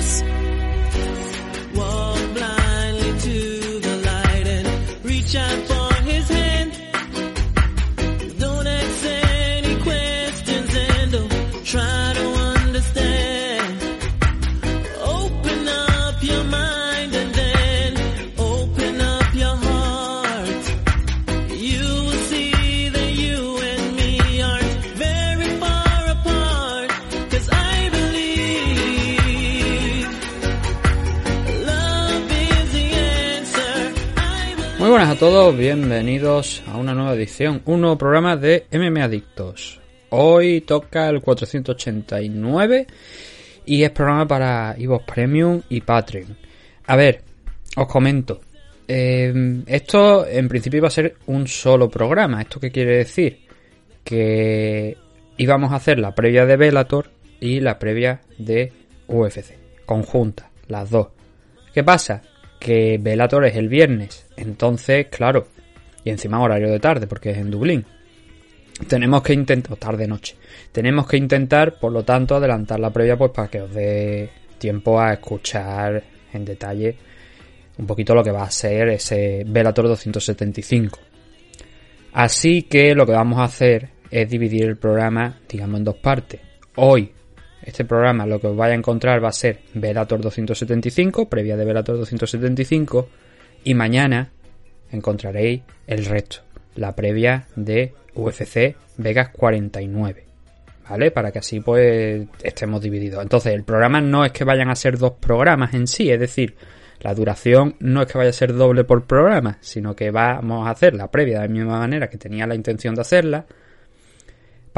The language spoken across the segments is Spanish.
adiós. Todos, bienvenidos a una nueva edición, un nuevo programa de MM Adictos. Hoy toca el 489 y es programa para Evox Premium y Patreon. A ver, os comento. eh, esto en principio iba a ser un solo programa. ¿Esto qué quiere decir? Que íbamos a hacer la previa de Velator y la previa de UFC. Conjunta, las dos. ¿Qué pasa? Que Velator es el viernes. Entonces, claro. Y encima horario de tarde, porque es en Dublín. Tenemos que intentar, o tarde noche. Tenemos que intentar, por lo tanto, adelantar la previa, pues para que os dé tiempo a escuchar en detalle un poquito lo que va a ser ese Velator 275. Así que lo que vamos a hacer es dividir el programa, digamos, en dos partes. Hoy, este programa lo que os vais a encontrar va a ser Velator 275, previa de Velator 275, y mañana encontraréis el resto, la previa de UFC Vegas 49. ¿Vale? Para que así pues estemos divididos. Entonces, el programa no es que vayan a ser dos programas en sí, es decir, la duración no es que vaya a ser doble por programa, sino que vamos a hacer la previa de la misma manera que tenía la intención de hacerla,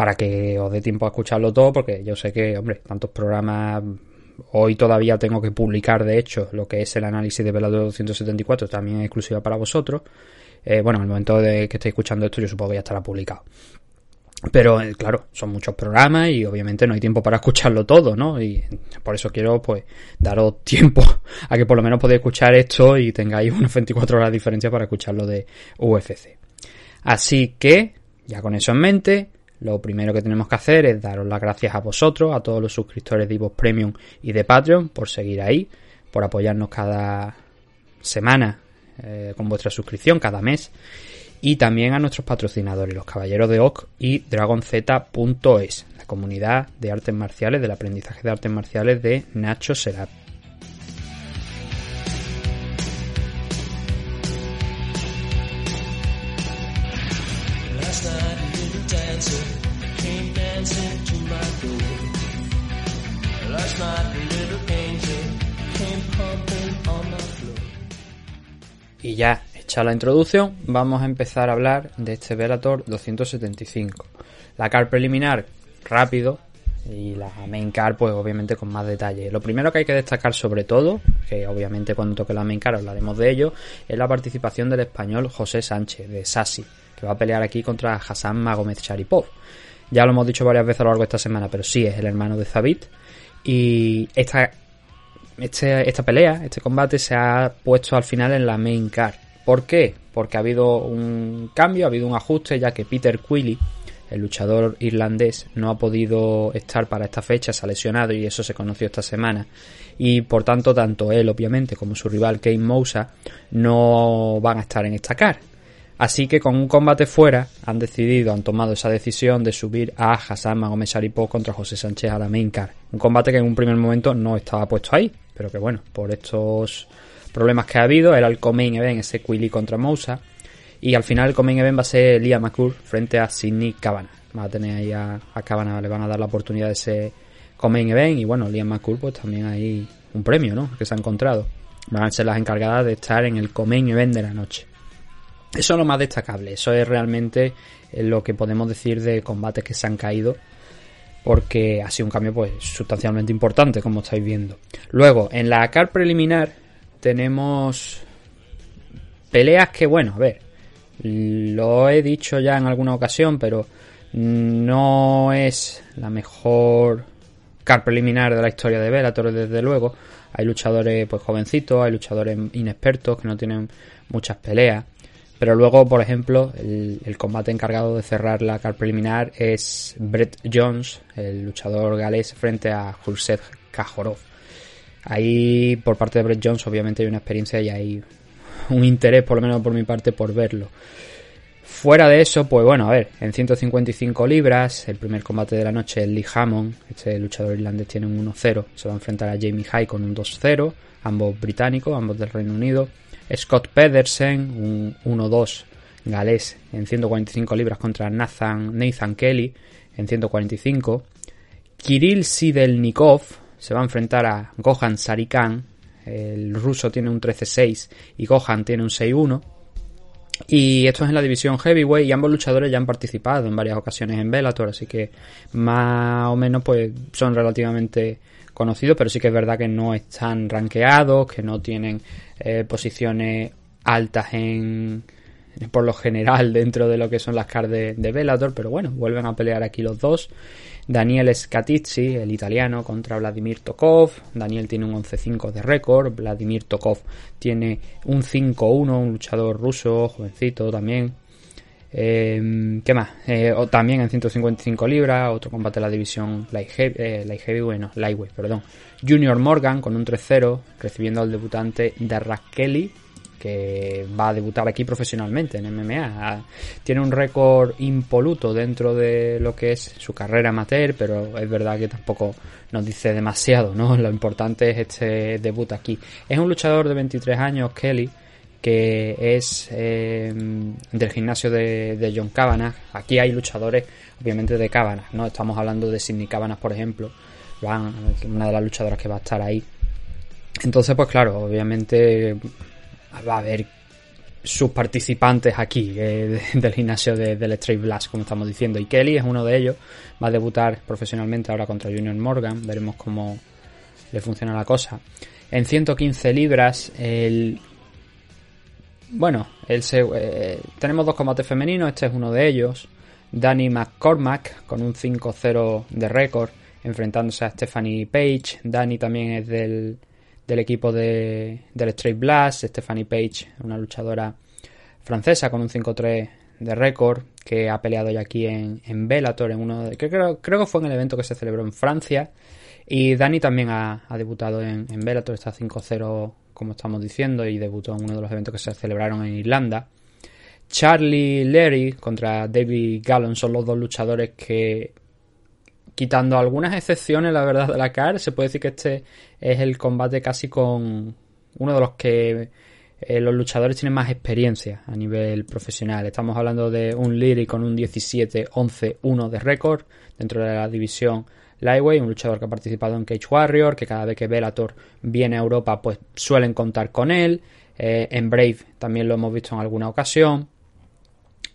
para que os dé tiempo a escucharlo todo, porque yo sé que, hombre, tantos programas. Hoy todavía tengo que publicar, de hecho, lo que es el análisis de Velador 274, también es exclusiva para vosotros. Eh, bueno, en el momento de que estéis escuchando esto, yo supongo que ya estará publicado. Pero eh, claro, son muchos programas y obviamente no hay tiempo para escucharlo todo, ¿no? Y por eso quiero pues daros tiempo a que por lo menos podáis escuchar esto y tengáis unas 24 horas de diferencia para escucharlo de UFC. Así que, ya con eso en mente, lo primero que tenemos que hacer es daros las gracias a vosotros, a todos los suscriptores de Ivox Premium y de Patreon, por seguir ahí, por apoyarnos cada semana eh, con vuestra suscripción, cada mes y también a nuestros patrocinadores, los Caballeros de Oc y DragonZ.es, la comunidad de artes marciales, del aprendizaje de artes marciales de Nacho Serap. Y ya, hecha la introducción, vamos a empezar a hablar de este Velator 275. La car preliminar, rápido, y la main car, pues obviamente con más detalle. Lo primero que hay que destacar sobre todo, que obviamente cuando toque la main car hablaremos de ello, es la participación del español José Sánchez, de Sassi, que va a pelear aquí contra Hassan Magomed Sharipov. Ya lo hemos dicho varias veces a lo largo de esta semana, pero sí es el hermano de Zabit. Y esta este, esta pelea, este combate se ha puesto al final en la main card. ¿Por qué? Porque ha habido un cambio, ha habido un ajuste, ya que Peter Quilly, el luchador irlandés, no ha podido estar para esta fecha, se ha lesionado y eso se conoció esta semana. Y por tanto, tanto él, obviamente, como su rival Kane Mousa no van a estar en esta card. Así que con un combate fuera han decidido, han tomado esa decisión de subir a Hassan Magomed Sharipov contra José Sánchez a la main card. Un combate que en un primer momento no estaba puesto ahí, pero que bueno, por estos problemas que ha habido, era el co-main event, ese Quilly contra Mousa. Y al final el co-main event va a ser Liam McCool frente a Sidney Cabana. Va a tener ahí a, Cabana, le van a dar la oportunidad de ese co-main event. Y bueno, Liam McCool pues también hay un premio, ¿no? Que se ha encontrado. Van a ser las encargadas de estar en el co-main event de la noche. Eso es lo más destacable, eso es realmente eh, lo que podemos decir de combates que se han caído, porque ha sido un cambio pues sustancialmente importante, como estáis viendo. Luego, en la car preliminar tenemos peleas que, bueno, a ver, lo he dicho ya en alguna ocasión, pero no es la mejor car preliminar de la historia de Bellator, desde luego. Hay luchadores pues jovencitos, hay luchadores inexpertos que no tienen muchas peleas. Pero luego, por ejemplo, el, combate encargado de cerrar la car preliminar es Brett Jones, el luchador galés, frente a Jurset Kajorov. Ahí por parte de Brett Jones obviamente hay una experiencia y hay un interés, por lo menos por mi parte, por verlo. Fuera de eso, pues bueno, a ver, en 155 libras, el primer combate de la noche, el Lee Hammond, este luchador irlandés tiene un 1-0, se va a enfrentar a Jamie High con un 2-0, ambos británicos, ambos del Reino Unido. Scott Pedersen, un 1-2 galés en 145 libras contra Nathan, Nathan Kelly en 145. Kirill Sidelnikov se va a enfrentar a Gohan Sarikan. El ruso tiene un 13-6 y Gohan tiene un 6-1. Y esto es en la división heavyweight y ambos luchadores ya han participado en varias ocasiones en Bellator, así que más o menos pues son relativamente conocidos, pero sí que es verdad que no están rankeados, que no tienen eh, posiciones altas en por lo general dentro de lo que son las cards de, de pero bueno, vuelven a pelear aquí los dos. Daniel Scatizzi, el italiano, contra Vladimir Tokov. Daniel tiene un 11-5 de récord. Vladimir Tokov tiene un 5-1, un luchador ruso, jovencito también. Eh, ¿Qué más? Eh, también en 155 libras, otro combate de la división Light eh, light heavy bueno, Lightweight, perdón. Junior Morgan con un 3-0, recibiendo al debutante Darrak Kelly, que va a debutar aquí profesionalmente en MMA. Tiene un récord impoluto dentro de lo que es su carrera amateur, pero es verdad que tampoco nos dice demasiado, ¿no? Lo importante es este debut aquí. Es un luchador de 23 años, Kelly, que es eh, del gimnasio de, John Cavanagh. Aquí hay luchadores, obviamente, de Cavanagh, ¿no? Estamos hablando de Sidney Cavanagh, por ejemplo, una de las luchadoras que va a estar ahí. Entonces, pues claro, obviamente va a haber sus participantes aquí eh, del gimnasio de, del Straight Blast, como estamos diciendo. Y Kelly es uno de ellos. Va a debutar profesionalmente ahora contra Junior Morgan. Veremos cómo le funciona la cosa. En 115 libras, el. Bueno, eh, tenemos dos combates femeninos. Este es uno de ellos. Danny McCormack con un 5-0 de récord enfrentándose a Stephanie Page. Danny también es del del equipo de, del Straight Blast, Stephanie Page, una luchadora francesa con un 5-3 de récord, que ha peleado ya aquí en, en Bellator, en uno de, creo, creo que fue en el evento que se celebró en Francia. Y Dani también ha, debutado en, en Bellator, está 5-0 como estamos diciendo, y debutó en uno de los eventos que se celebraron en Irlanda. Charlie Leary contra David Gallon son los dos luchadores que quitando algunas excepciones, la verdad, de la CAR, se puede decir que este es el combate casi con uno de los que eh, los luchadores tienen más experiencia a nivel profesional. Estamos hablando de un Lyric con un 17-11-1 de récord dentro de la división Lightweight, un luchador que ha participado en Cage Warrior, que cada vez que Bellator viene a Europa, pues suelen contar con él. Eh, en Brave también lo hemos visto en alguna ocasión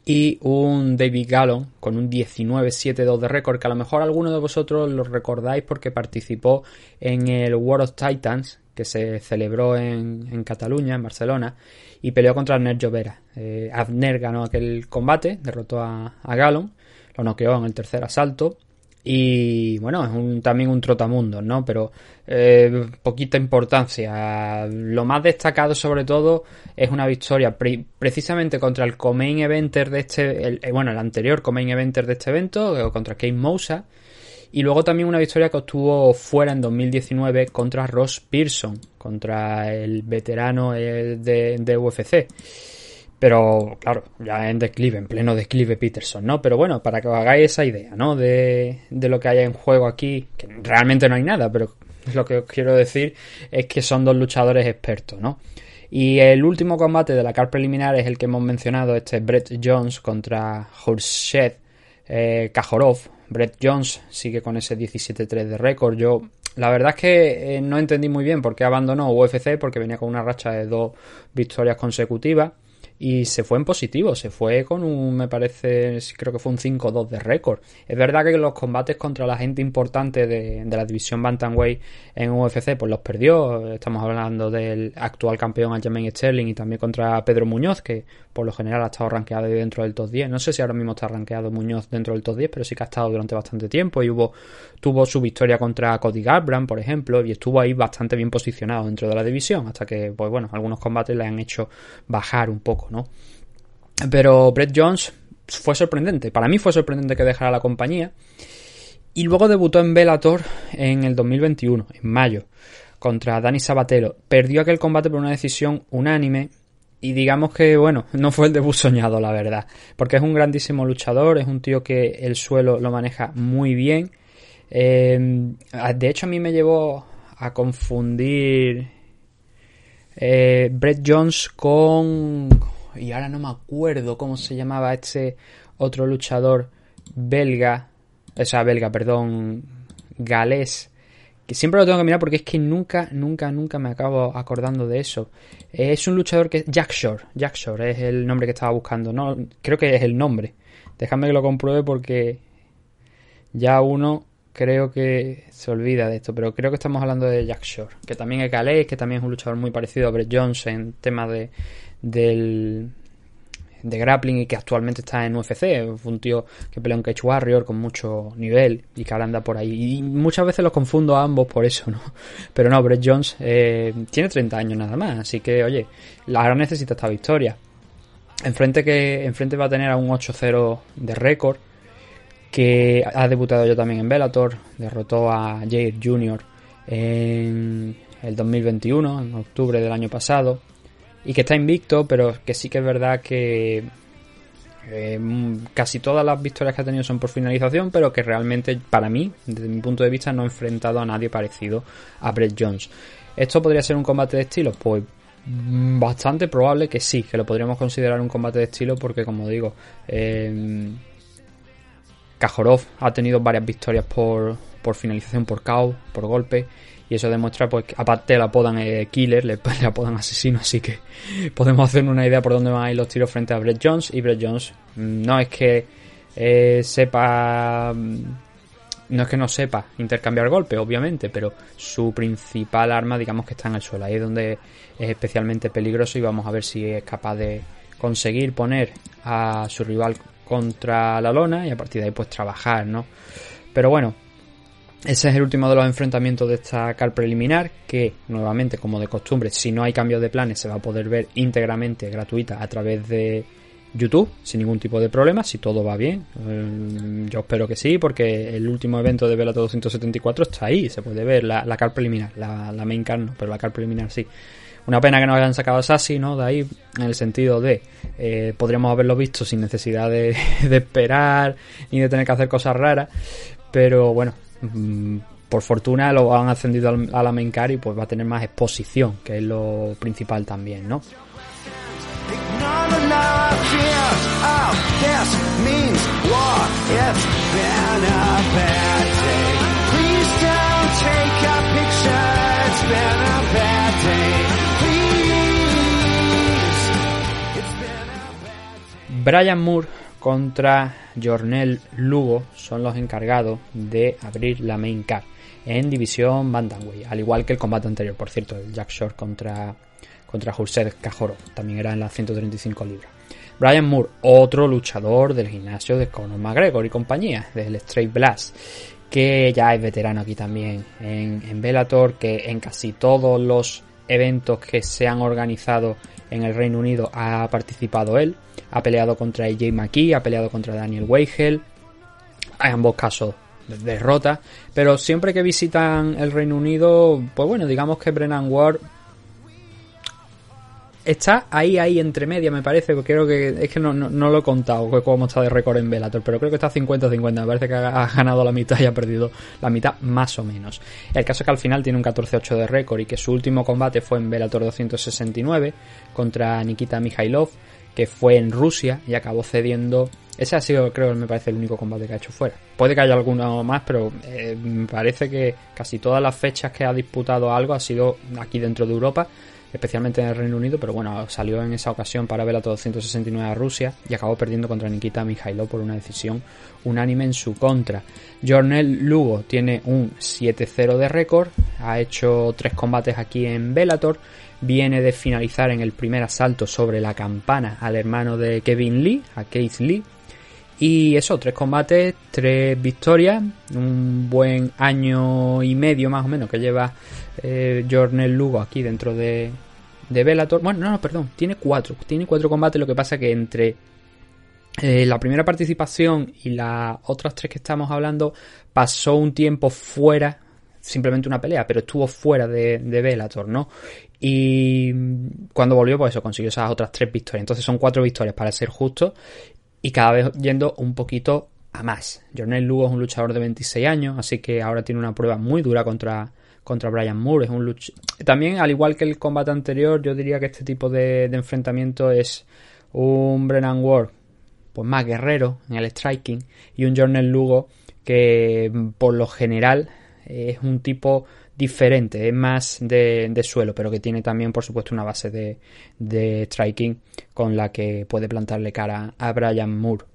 y un David Gallon con un 19-7-2 de récord, que a lo mejor alguno de vosotros lo recordáis porque participó en el World of Titans que se celebró en, Cataluña, en Barcelona, y peleó contra Abner Llovera. Eh, Abner ganó aquel combate, derrotó a, a Gallon, lo noqueó en el tercer asalto y bueno, es un, también un trotamundo, ¿no? Pero eh, poquita importancia. Lo más destacado sobre todo es una victoria precisamente contra el Comain Eventer de este, eh, bueno, el anterior Comain Eventer de este evento, eh, contra Kate Mousa. Y luego también una victoria que obtuvo fuera en 2019 contra Ross Pearson, contra el veterano de, de UFC. Pero claro, ya en declive, en pleno declive Peterson, ¿no? Pero bueno, para que os hagáis esa idea, ¿no? De, de lo que hay en juego aquí, que realmente no hay nada, pero lo que os quiero decir es que son dos luchadores expertos, ¿no? Y el último combate de la car preliminar es el que hemos mencionado, este Brett Jones contra Horshed eh, Kajorov. Brett Jones sigue con ese 17-3 de récord. Yo, la verdad es que eh, no entendí muy bien por qué abandonó UFC, porque venía con una racha de dos victorias consecutivas y se fue en positivo, se fue con un, me parece, creo que fue un 5-2 de récord. Es verdad que los combates contra la gente importante de, la división Bantamweight en UFC, pues los perdió. Estamos hablando del actual campeón Aljamain Sterling y también contra Pedro Muñoz, que por lo general ha estado rankeado dentro del top 10. No sé si ahora mismo está rankeado Muñoz dentro del top 10, pero sí que ha estado durante bastante tiempo y hubo, tuvo su victoria contra Cody Garbrandt, por ejemplo, y estuvo ahí bastante bien posicionado dentro de la división, hasta que, pues bueno, algunos combates le han hecho bajar un poco ¿no? Pero Brett Jones fue sorprendente. Para mí fue sorprendente que dejara la compañía. Y luego debutó en Bellator en el 2021, en mayo, contra Dani Sabatero. Perdió aquel combate por una decisión unánime y digamos que, bueno, no fue el debut soñado, la verdad. Porque es un grandísimo luchador, es un tío que el suelo lo maneja muy bien. Eh, de hecho, a mí me llevó a confundir eh, Brett Jones con... Y ahora no me acuerdo cómo se llamaba este otro luchador belga. O sea, belga, perdón. Galés que siempre lo tengo que mirar porque es que nunca, nunca, nunca me acabo acordando de eso. Es un luchador que Jack Shore, Jack Shore es el nombre que estaba buscando, no, creo que es el nombre. Déjame que lo compruebe porque ya uno creo que se olvida de esto, pero creo que estamos hablando de Jack Shore, que también es galés, que también es un luchador muy parecido a Brett Jones en tema de del de grappling y que actualmente está en UFC. Un tío que pelea un Cage Warrior con mucho nivel y que ahora anda por ahí. Y muchas veces los confundo a ambos por eso, ¿no? Pero no, Brett Jones eh, tiene 30 años nada más, así que, oye, ahora necesita esta victoria. Enfrente, que, enfrente va a tener a un 8-0 de récord que ha debutado yo también en Bellator, derrotó a Jair Jr. en el 2021, en octubre del año pasado y que está invicto, pero que sí que es verdad que eh, casi todas las victorias que ha tenido son por finalización, pero que realmente para mí, desde mi punto de vista, no ha enfrentado a nadie parecido a Brett Jones. ¿Esto podría ser un combate de estilo? Pues mm, bastante probable que sí, que lo podríamos considerar un combate de estilo porque como digo, eh, Kajorov ha tenido varias victorias por, por finalización, por KO, por golpe y eso demuestra pues que aparte la apodan eh, killer, le, apodan asesino, así que podemos hacernos una idea por dónde van a ir los tiros frente a Brett Jones y Brett Jones mm, no es que eh, sepa mm, no es que no sepa intercambiar golpes, obviamente, pero su principal arma, digamos que está en el suelo. Ahí es donde es especialmente peligroso y vamos a ver si es capaz de conseguir poner a su rival contra la lona y a partir de ahí pues trabajar, ¿no? Pero bueno, ese es el último de los enfrentamientos de esta car preliminar, que nuevamente, como de costumbre, si no hay cambios de planes, se va a poder ver íntegramente gratuita a través de YouTube, sin ningún tipo de problema, si todo va bien. Eh, yo espero que sí, porque el último evento de Velato 274 está ahí, se puede ver la, car preliminar, la, main car no, pero la car preliminar sí. Una pena que no hayan sacado a Sassy, ¿no? De ahí, en el sentido de, eh, podríamos haberlo visto sin necesidad de, de esperar ni de tener que hacer cosas raras, pero bueno, por fortuna lo han ascendido a la main car y pues va a tener más exposición, que es lo principal también, ¿no? Brian Moore contra Jornel Lugo son los encargados de abrir la main card en división Bantamweight, al igual que el combate anterior, por cierto, el Jack Shore contra contra Jurset Cajoro, también era en las 135 libras. Brian Moore, otro luchador del gimnasio de Conor McGregor y compañía, del Straight Blast, que ya es veterano aquí también en, en Bellator, que en casi todos los eventos que se han organizado en el Reino Unido ha participado él. Ha peleado contra AJ McKee, ha peleado contra Daniel Weigel. En ambos casos derrota. Pero siempre que visitan el Reino Unido, pues bueno, digamos que Brennan Ward está ahí, ahí entre media, me parece. Porque creo que es que no, lo he contado cómo está de récord en Bellator, pero creo que está 50-50. Me parece que ha, ganado la mitad y ha perdido la mitad, más o menos. El caso es que al final tiene un 14-8 de récord y que su último combate fue en Bellator 269 contra Nikita Mikhailov, que fue en Rusia y acabó cediendo. Ese ha sido, creo, me parece el único combate que ha hecho fuera. Puede que haya alguno más, pero eh, me parece que casi todas las fechas que ha disputado algo ha sido aquí dentro de Europa especialmente en el Reino Unido, pero bueno, salió en esa ocasión para Velato 269 a Rusia y acabó perdiendo contra Nikita Mikhailov por una decisión unánime en su contra. Jornel Lugo tiene un 7-0 de récord, ha hecho tres combates aquí en Bellator, viene de finalizar en el primer asalto sobre la campana al hermano de Kevin Lee, a Keith Lee, y eso, tres combates, tres victorias, un buen año y medio más o menos que lleva eh, Jornel Lugo aquí dentro de, de Bellator. Bueno, no, no, perdón, tiene cuatro. Tiene cuatro combates, lo que pasa que entre eh, la primera participación y las otras tres que estamos hablando pasó un tiempo fuera simplemente una pelea, pero estuvo fuera de, de Bellator, ¿no? Y cuando volvió, pues eso, consiguió esas otras tres victorias. Entonces son cuatro victorias para ser justo y cada vez yendo un poquito a más. Jornel Lugo es un luchador de 26 años, así que ahora tiene una prueba muy dura contra, contra Brian Moore. Es un luch... También, al igual que el combate anterior, yo diría que este tipo de, de enfrentamiento es un Brennan Ward pues más guerrero en el striking y un Jornel Lugo que por lo general es un tipo diferente, es más de, de, suelo, pero que tiene también, por supuesto, una base de, de, striking con la que puede plantarle cara a Brian Moore.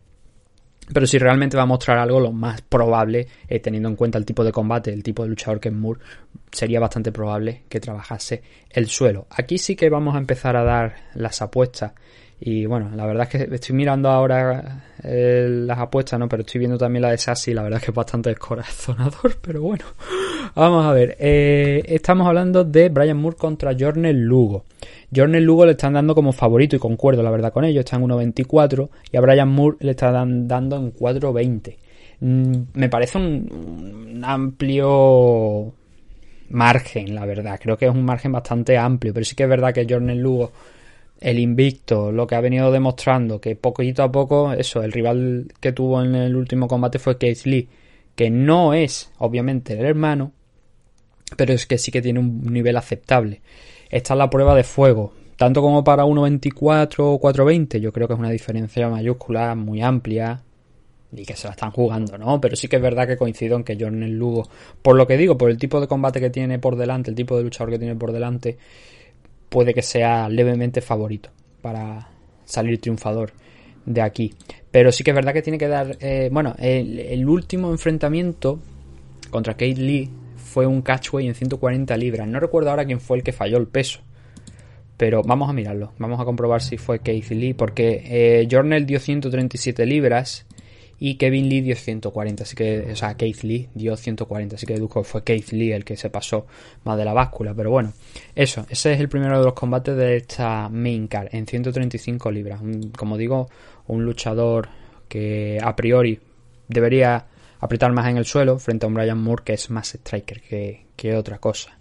Pero si realmente va a mostrar algo, lo más probable, eh, teniendo en cuenta el tipo de combate, el tipo de luchador que es Moore, sería bastante probable que trabajase el suelo. Aquí sí que vamos a empezar a dar las apuestas y bueno, la verdad es que estoy mirando ahora eh, las apuestas, ¿no? Pero estoy viendo también la de Sassy, la verdad es que es bastante descorazonador, pero bueno. Vamos a ver, eh, estamos hablando de Brian Moore contra Jornel Lugo. Jornel Lugo le están dando como favorito y concuerdo la verdad con ello, está en 1.24 y a Brian Moore le están dando en 4.20. Mm, me parece un, un amplio margen, la verdad. Creo que es un margen bastante amplio, pero sí que es verdad que Jornel Lugo el invicto, lo que ha venido demostrando, que poquito a poco, eso, el rival que tuvo en el último combate fue Case Lee, que no es, obviamente, el hermano, pero es que sí que tiene un nivel aceptable. Esta es la prueba de fuego, tanto como para 1.24 o 4.20, yo creo que es una diferencia mayúscula, muy amplia, y que se la están jugando, ¿no? Pero sí que es verdad que coincido en que Jornel Lugo, por lo que digo, por el tipo de combate que tiene por delante, el tipo de luchador que tiene por delante, puede que sea levemente favorito para salir triunfador de aquí. Pero sí que es verdad que tiene que dar. Eh, bueno, el, último enfrentamiento contra Kate Lee fue un catchway en 140 libras. No recuerdo ahora quién fue el que falló el peso. Pero vamos a mirarlo. Vamos a comprobar si fue Kate Lee. Porque eh, dio 137 libras y Kevin Lee dio 140, así que, o sea, Keith Lee dio 140, así que deduzco que fue Keith Lee el que se pasó más de la báscula, pero bueno, eso, ese es el primero de los combates de esta main card, en 135 libras, como digo, un luchador que a priori debería apretar más en el suelo frente a un Brian Moore que es más striker que, que otra cosa.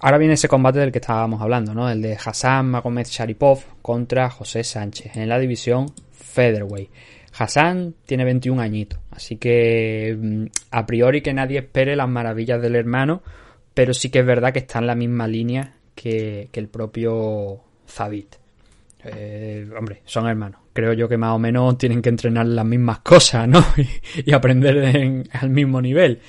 Ahora viene ese combate del que estábamos hablando, ¿no? El de Hassan Magomed Sharipov contra José Sánchez en la división Featherweight. Hassan tiene 21 añitos, así que mm, a priori que nadie espere las maravillas del hermano, pero sí que es verdad que está en la misma línea que, que el propio Zabit. Eh, hombre, son hermanos. Creo yo que más o menos tienen que entrenar las mismas cosas, ¿no? y, aprender en, al mismo nivel.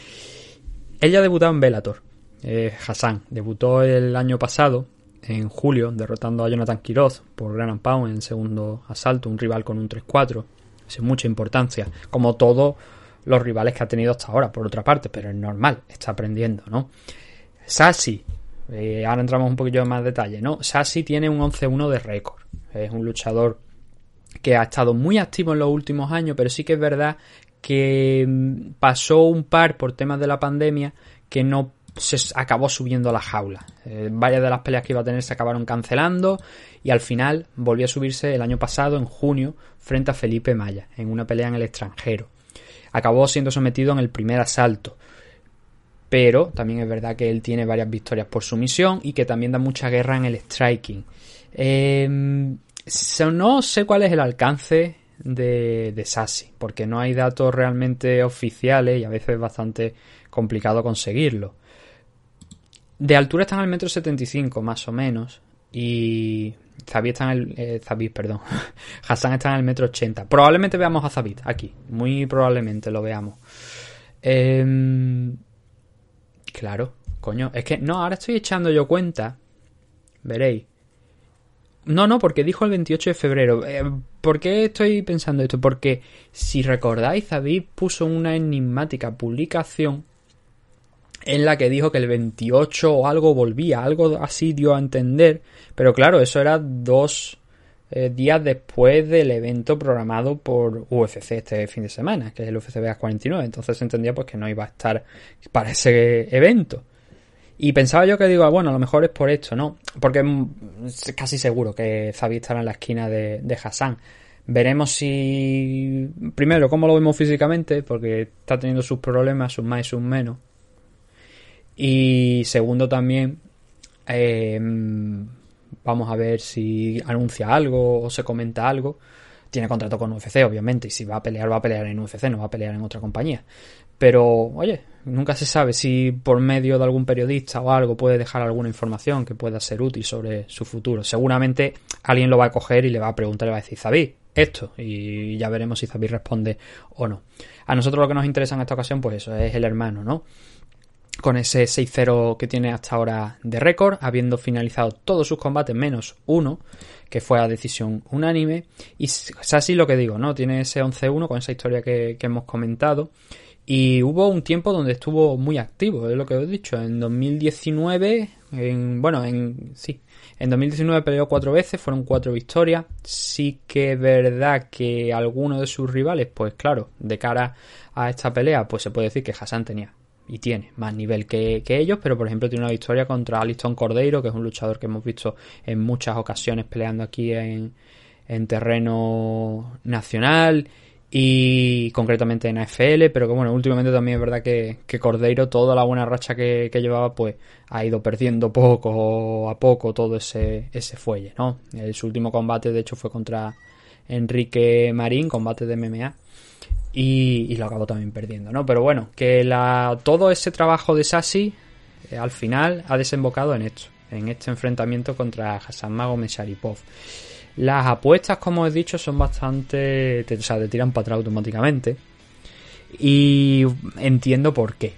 Ella debutó en Bellator. Eh, Hassan debutó el año pasado, en julio, derrotando a Jonathan Quiroz por Gran Pound en segundo asalto, un rival con un 3-4 mucha importancia, como todos los rivales que ha tenido hasta ahora, por otra parte, pero es normal, está aprendiendo, ¿no? Sassy, eh, ahora entramos un poquillo en más detalle, ¿no? Sassy tiene un 11-1 de récord, es un luchador que ha estado muy activo en los últimos años, pero sí que es verdad que mm, pasó un par por temas de la pandemia que no se acabó subiendo a la jaula. Eh, varias de las peleas que iba a tener se acabaron cancelando y al final volvió a subirse el año pasado, en junio, frente a Felipe Maya, en una pelea en el extranjero. Acabó siendo sometido en el primer asalto. Pero también es verdad que él tiene varias victorias por sumisión y que también da mucha guerra en el striking. Eh, no sé cuál es el alcance de, de porque no hay datos realmente oficiales y a veces es bastante complicado conseguirlo. De altura están al metro 75 más o menos y Zabit está en el eh, Zabit, perdón. Hassan está en el metro 80. Probablemente veamos a Zabit aquí, muy probablemente lo veamos. Eh, claro, coño, es que no, ahora estoy echando yo cuenta. Veréis. No, no, porque dijo el 28 de febrero. Eh, ¿Por qué estoy pensando esto? Porque si recordáis, Zabit puso una enigmática publicación en la que dijo que el 28 o algo volvía, algo así dio a entender, pero claro, eso era dos eh, días después del evento programado por UFC este fin de semana, que es el UFC Vegas 49, entonces entendía pues que no iba a estar para ese evento. Y pensaba yo que digo, ah, bueno, a lo mejor es por esto, ¿no? Porque es casi seguro que Zabi estará en la esquina de, de Hassan. Veremos si. Primero, cómo lo vemos físicamente, porque está teniendo sus problemas, sus más y sus menos Y segundo también, eh, vamos a ver si anuncia algo o se comenta algo. Tiene contrato con UFC, obviamente, y si va a pelear, va a pelear en UFC, no va a pelear en otra compañía. Pero, oye, nunca se sabe si por medio de algún periodista o algo puede dejar alguna información que pueda ser útil sobre su futuro. Seguramente alguien lo va a coger y le va a preguntar y va a decir, Zabí, esto, y ya veremos si Zabí responde o no. A nosotros lo que nos interesa en esta ocasión, pues eso, es el hermano, ¿no? Con ese 6-0 que tiene hasta ahora de récord, habiendo finalizado todos sus combates menos uno, que fue a decisión unánime. Y es así lo que digo, ¿no? Tiene ese 11-1 con esa historia que, hemos comentado. Y hubo un tiempo donde estuvo muy activo, es lo que os he dicho. En 2019, en, bueno, en sí, en 2019 peleó cuatro veces, fueron cuatro victorias. Sí que es verdad que algunos de sus rivales, pues claro, de cara a esta pelea, pues se puede decir que Hassan tenía y tiene más nivel que, ellos, pero por ejemplo tiene una victoria contra Aliston Cordeiro, que es un luchador que hemos visto en muchas ocasiones peleando aquí en, en terreno nacional y concretamente en AFL, pero que bueno, últimamente también es verdad que, que Cordeiro, toda la buena racha que, que, llevaba, pues ha ido perdiendo poco a poco todo ese, ese fuelle, ¿no? El, su último combate, de hecho, fue contra Enrique Marín, combate de MMA, y, lo acabó también perdiendo, ¿no? Pero bueno, que la, todo ese trabajo de Sassi eh, al final ha desembocado en esto, en este enfrentamiento contra Hassan Magomed Sharipov. Las apuestas, como he dicho, son bastante. Te, o sea, te tiran para atrás automáticamente. Y entiendo por qué.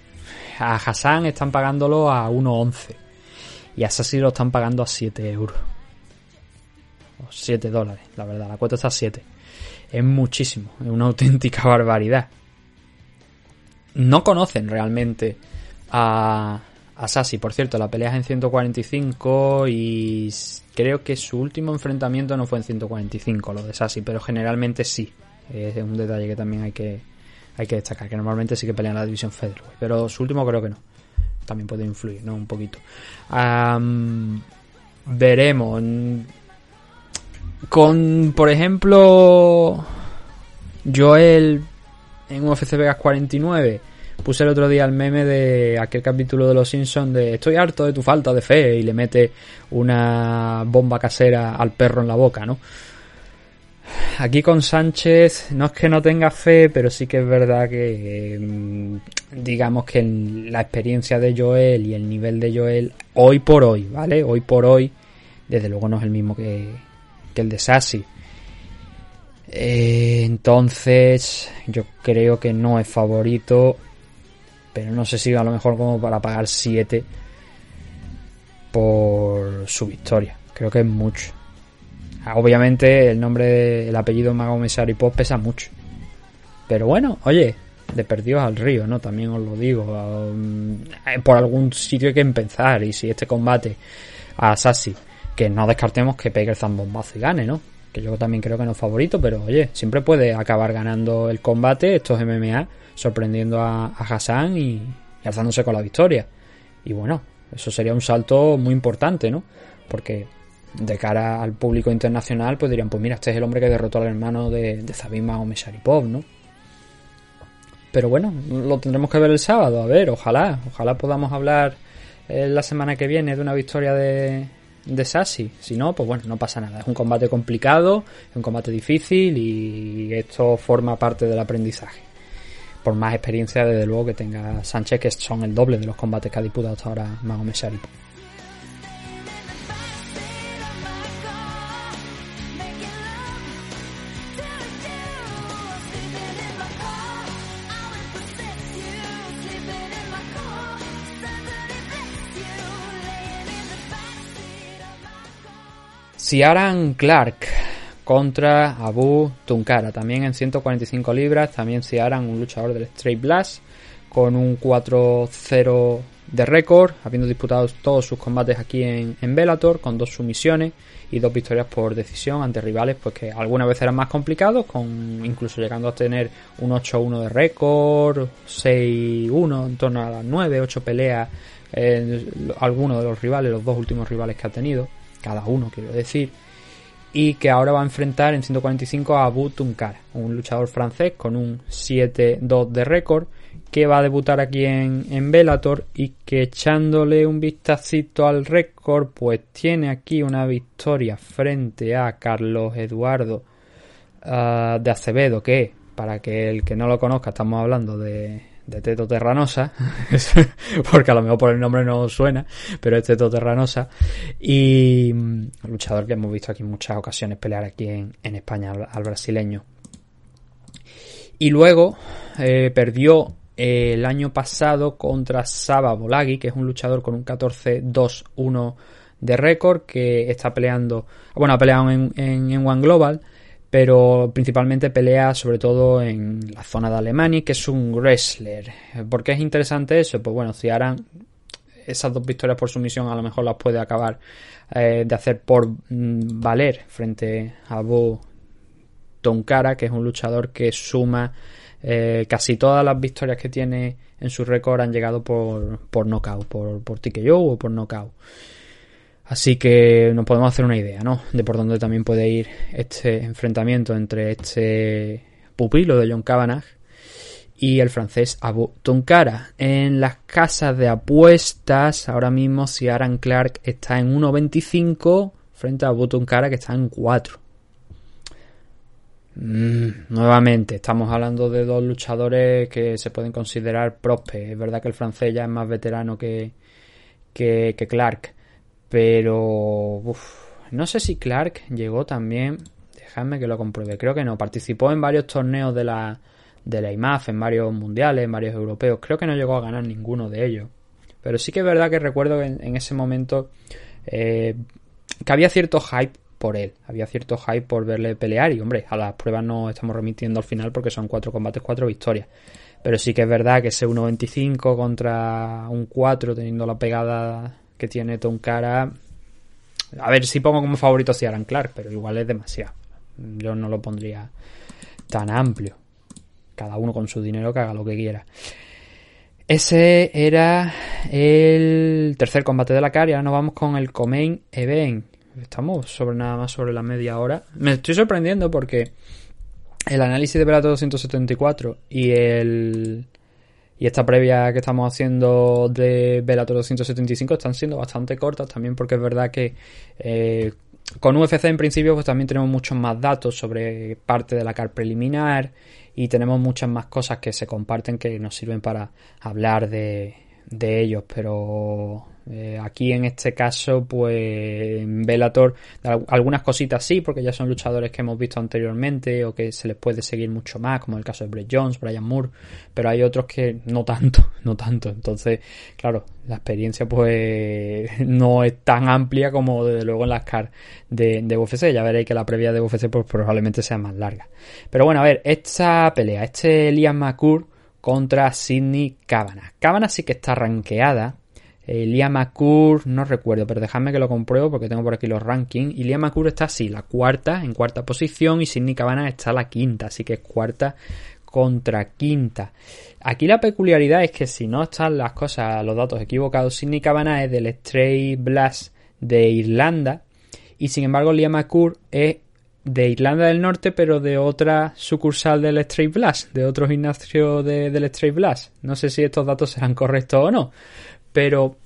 A Hassan están pagándolo a 1.11. Y a Sassi lo están pagando a 7 euros. O 7 dólares, la verdad. La cuota está a 7. Es muchísimo. Es una auténtica barbaridad. No conocen realmente a, a Sassi. Por cierto, la pelea es en 145 y creo que su último enfrentamiento no fue en 145, lo de Sassi, pero generalmente sí. Es un detalle que también hay que, hay que destacar, que normalmente sí que pelean en la división Featherweight, pero su último creo que no. También puede influir, ¿no? Un poquito. Veremos. Con, por ejemplo, Joel en UFC Vegas 49 puse el otro día el meme de aquel capítulo de Los Simpsons de estoy harto de tu falta de fe y le mete una bomba casera al perro en la boca, ¿no? Aquí con Sánchez no es que no tenga fe, pero sí que es verdad que digamos que la experiencia de Joel y el nivel de Joel hoy por hoy, ¿vale? Hoy por hoy, desde luego no es el mismo que, que el de Sassy. Eh, entonces, yo creo que no es favorito pero no sé si a lo mejor como para pagar 7 por su victoria. Creo que es mucho. Obviamente el nombre, el apellido Magomed Sharipov pesa mucho. Pero bueno, oye, de perdidos al río, ¿no? También os lo digo. Um, por algún sitio hay que empezar. Y si este combate a Sassi, que no descartemos que pegue el zambombazo y gane, ¿no? Que yo también creo que no es favorito, pero oye, siempre puede acabar ganando el combate. Estos MMA sorprendiendo a, a Hassan y, alzándose con la victoria. Y bueno, eso sería un salto muy importante, ¿no? Porque de cara al público internacional, pues dirían, pues mira, este es el hombre que derrotó al hermano de, de Magomed Sharipov, ¿no? Pero bueno, lo tendremos que ver el sábado, a ver, ojalá, ojalá podamos hablar eh, la semana que viene de una victoria de, de Sassy. Si no, pues bueno, no pasa nada. Es un combate complicado, es un combate difícil y esto forma parte del aprendizaje por más experiencia desde luego que tenga Sánchez, que son el doble de los combates que ha disputado hasta ahora Magomed Sharipov. Ciaran Clark contra Abu Tunkara, también en 145 libras, también Ciaran, un luchador del Straight Blast, con un 4-0 de récord, habiendo disputado todos sus combates aquí en, en Bellator, con dos sumisiones y dos victorias por decisión ante rivales pues que algunas veces eran más complicados, con incluso llegando a tener un 8-1 de récord, 6-1 en torno a las 9, 8 peleas, eh, algunos de los rivales, los dos últimos rivales que ha tenido, cada uno quiero decir, y que ahora va a enfrentar en 145 a Abu un luchador francés con un 7-2 de récord que va a debutar aquí en, en Bellator y que echándole un vistacito al récord, pues tiene aquí una victoria frente a Carlos Eduardo ah, de Acevedo, que para que el que no lo conozca, estamos hablando de, de Teto Terranosa, porque a lo mejor por el nombre no suena, pero es Teto Terranosa, y un luchador que hemos visto aquí en muchas ocasiones pelear aquí en, España al, brasileño. Y luego eh, perdió eh, el año pasado contra Saba Bolagi, que es un luchador con un 14-2-1 de récord, que está peleando, bueno, ha peleado en, en One Global, pero principalmente pelea sobre todo en la zona de Alemania, que es un wrestler. ¿Por qué es interesante eso? Pues bueno, si harán esas dos victorias por sumisión, a lo mejor las puede acabar eh, de hacer por mm, valer frente a Bo Tonkara, que es un luchador que suma eh, casi todas las victorias que tiene en su récord han llegado por, por knockout, por, por TKO o por knockout. Así que nos podemos hacer una idea, ¿no? De por dónde también puede ir este enfrentamiento entre este pupilo de John Kavanagh y el francés Abu Tunkara. En las casas de apuestas, ahora mismo Ciaran Clark está en 1.25 frente a Abu Tunkara que está en 4. Mm, nuevamente, estamos hablando de dos luchadores que se pueden considerar prospects. Es verdad que el francés ya es más veterano que, que Clark pero no sé si Clark llegó también. Dejadme que lo compruebe. Creo que no. Participó en varios torneos de la, de la IMAF, en varios mundiales, en varios europeos. Creo que no llegó a ganar ninguno de ellos. Pero sí que es verdad que recuerdo en, en ese momento eh, que había cierto hype por él. Había cierto hype por verle pelear. Y hombre, a las pruebas no estamos remitiendo al final porque son cuatro combates, cuatro victorias. Pero sí que es verdad que ese 1.25 contra un 4 teniendo la pegada que tiene Tonkara. A ver si pongo como favorito a Ciaran Clark, pero igual es demasiado. Yo no lo pondría tan amplio. Cada uno con su dinero que haga lo que quiera. Ese era el tercer combate de la cara y ahora nos vamos con el Comain Event. Estamos sobre nada más sobre la media hora. Me estoy sorprendiendo porque el análisis de Velato 274 y el y esta previa que estamos haciendo de Bellator 275 están siendo bastante cortas también porque es verdad que eh, con UFC en principio pues también tenemos muchos más datos sobre parte de la CAR preliminar y tenemos muchas más cosas que se comparten que nos sirven para hablar de, de ellos pero eh, aquí en este caso, pues en Bellator, algunas cositas sí, porque ya son luchadores que hemos visto anteriormente o que se les puede seguir mucho más, como el caso de Brett Jones, Brian Moore, pero hay otros que no tanto, no tanto. Entonces, claro, la experiencia pues no es tan amplia como desde luego en las CAR de, de UFC. Ya veréis que la previa de UFC pues probablemente sea más larga. Pero bueno, a ver, esta pelea, este Liam McCool contra Sidney Cavanagh. Cavanagh sí que está rankeada eh, Liam McCool, no recuerdo, pero dejadme que lo compruebo porque tengo por aquí los rankings. Liam McCool está así, la cuarta, en cuarta posición. Y Sidney Cabana está la quinta, así que es cuarta contra quinta. Aquí la peculiaridad es que si no están las cosas, los datos equivocados, Sidney Cabana es del Stray Blast de Irlanda. Y sin embargo, Liam McCool es de Irlanda del Norte, pero de otra sucursal del Stray Blast, de otro gimnasio de, del Stray Blast. No sé si estos datos serán correctos o no, pero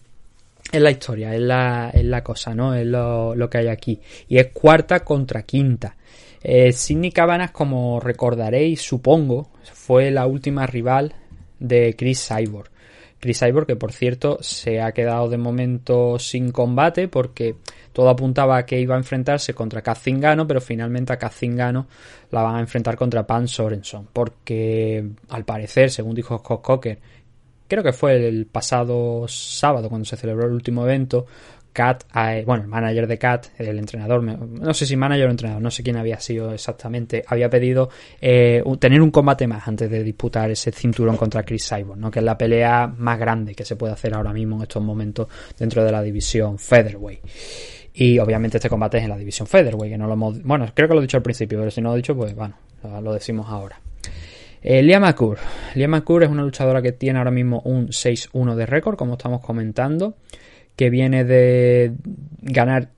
es la historia, es la, es la cosa, ¿no? Es lo, lo, que hay aquí. Y es cuarta contra quinta. Eh, Sidney Cabanas, como recordaréis, supongo, fue la última rival de Chris Cyborg. Chris Cyborg, que por cierto se ha quedado de momento sin combate porque todo apuntaba a que iba a enfrentarse contra Kazingano, pero finalmente a Kazingano la van a enfrentar contra Pan Sorenson. Porque al parecer, según dijo Scott Cocker, creo que fue el pasado sábado cuando se celebró el último evento, Kat, eh, bueno, el manager de Kat, el entrenador, no sé si manager o entrenador, no sé quién había sido exactamente, había pedido eh, tener un combate más antes de disputar ese cinturón contra Chris Cyborg, ¿no? que es la pelea más grande que se puede hacer ahora mismo en estos momentos dentro de la división Featherweight. Y obviamente este combate es en la división Featherweight, que no lo hemos, bueno, creo que lo he dicho al principio, pero si no lo he dicho, pues bueno, lo decimos ahora. Eh, Lia Makur. Lia Makur es una luchadora que tiene ahora mismo un 6-1 de récord, como estamos comentando, que viene de ganar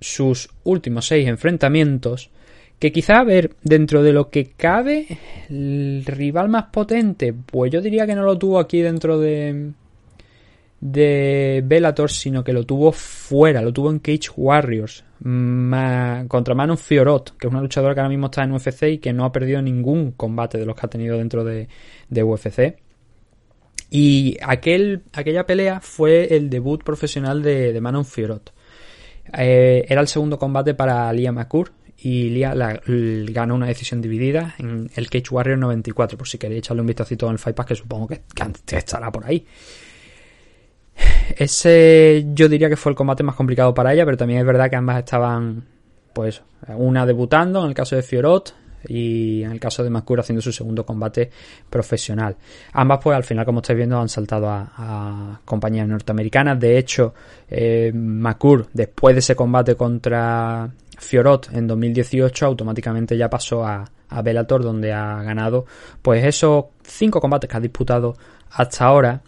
sus últimos 6 enfrentamientos, Que quizá, a ver, dentro de lo que cabe, el rival más potente, pues yo diría que no lo tuvo aquí dentro de de Bellator, sino que lo tuvo fuera, lo tuvo en Cage Warriors contra Manon Fiorot, que es una luchadora que ahora mismo está en UFC y que no ha perdido ningún combate de los que ha tenido dentro de, UFC. Y aquel, aquella pelea fue el debut profesional de, Manon Fiorot. Eh, era el segundo combate para Lia McCourt y Lia ganó una decisión dividida en el Cage Warriors 94, por si queréis echarle un vistacito en el Fight Pass, que supongo que, que estará por ahí. Ese yo diría que fue el combate más complicado para ella, pero también es verdad que ambas estaban, pues, una debutando en el caso de Fiorot y en el caso de Macur haciendo su segundo combate profesional. Ambas, pues, al final, como estáis viendo, han saltado a, compañías norteamericanas. De hecho, eh, Macur, después de ese combate contra Fiorot en 2018, automáticamente ya pasó a, a Bellator, donde ha ganado, pues, esos cinco combates que ha disputado hasta ahora